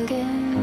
again.